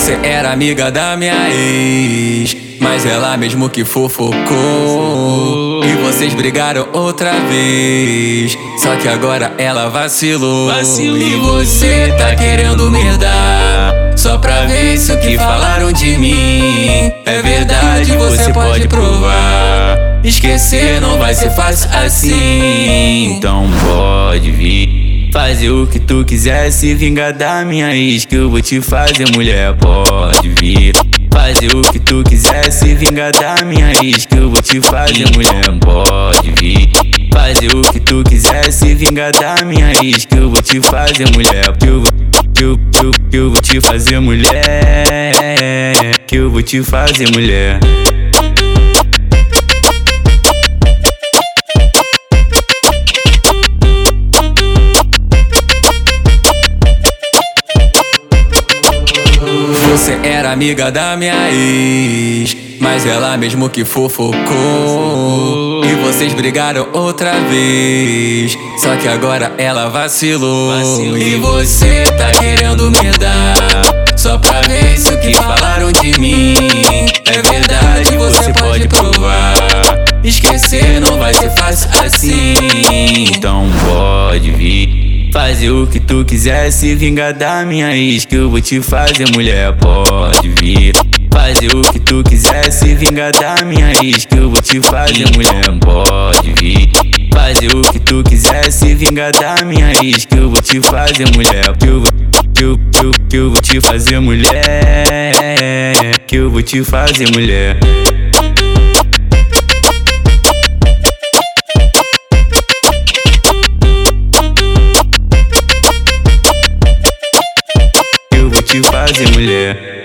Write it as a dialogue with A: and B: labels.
A: Você era amiga da minha ex, mas ela mesmo que fofocou. E vocês brigaram outra vez, só que agora ela vacilou.
B: Vacilou.
A: E você tá querendo me dar, só pra ver se o que falaram de mim é verdade. Você pode provar. Esquecer não vai ser fácil assim.
B: Então pode vir. Fazer o que tu quiser, se vingar da minha ex Que eu vou te fazer, mulher, pode vir. Fazer o que tu quiser, se vingar da minha ex Que eu vou te fazer, mulher, pode vir. Fazer o que tu quiser, se vingar da minha ex Que eu vou te fazer, mulher Que eu, que eu, que eu, que eu vou te fazer, mulher Que eu vou te fazer, mulher
A: Você era amiga da minha ex, mas ela mesmo que fofocou. E vocês brigaram outra vez, só que agora ela vacilou.
B: Vacilou.
A: E você tá querendo me dar, só pra ver se o que falaram de mim é verdade. Você pode provar. Esquecer não vai ser fácil assim.
B: Então pode vir Fazer o que tu quiser, se vingar da minha ex Que eu vou te fazer, mulher, pode vir. Fazer o que tu quiser, se vingar da minha ex Que eu vou te fazer, mulher, pode vir. Fazer o que tu quiser, se vingar da minha ex Que eu vou te fazer, mulher Que eu, que eu, que eu, que eu vou te fazer, mulher Que eu vou te fazer, mulher Eu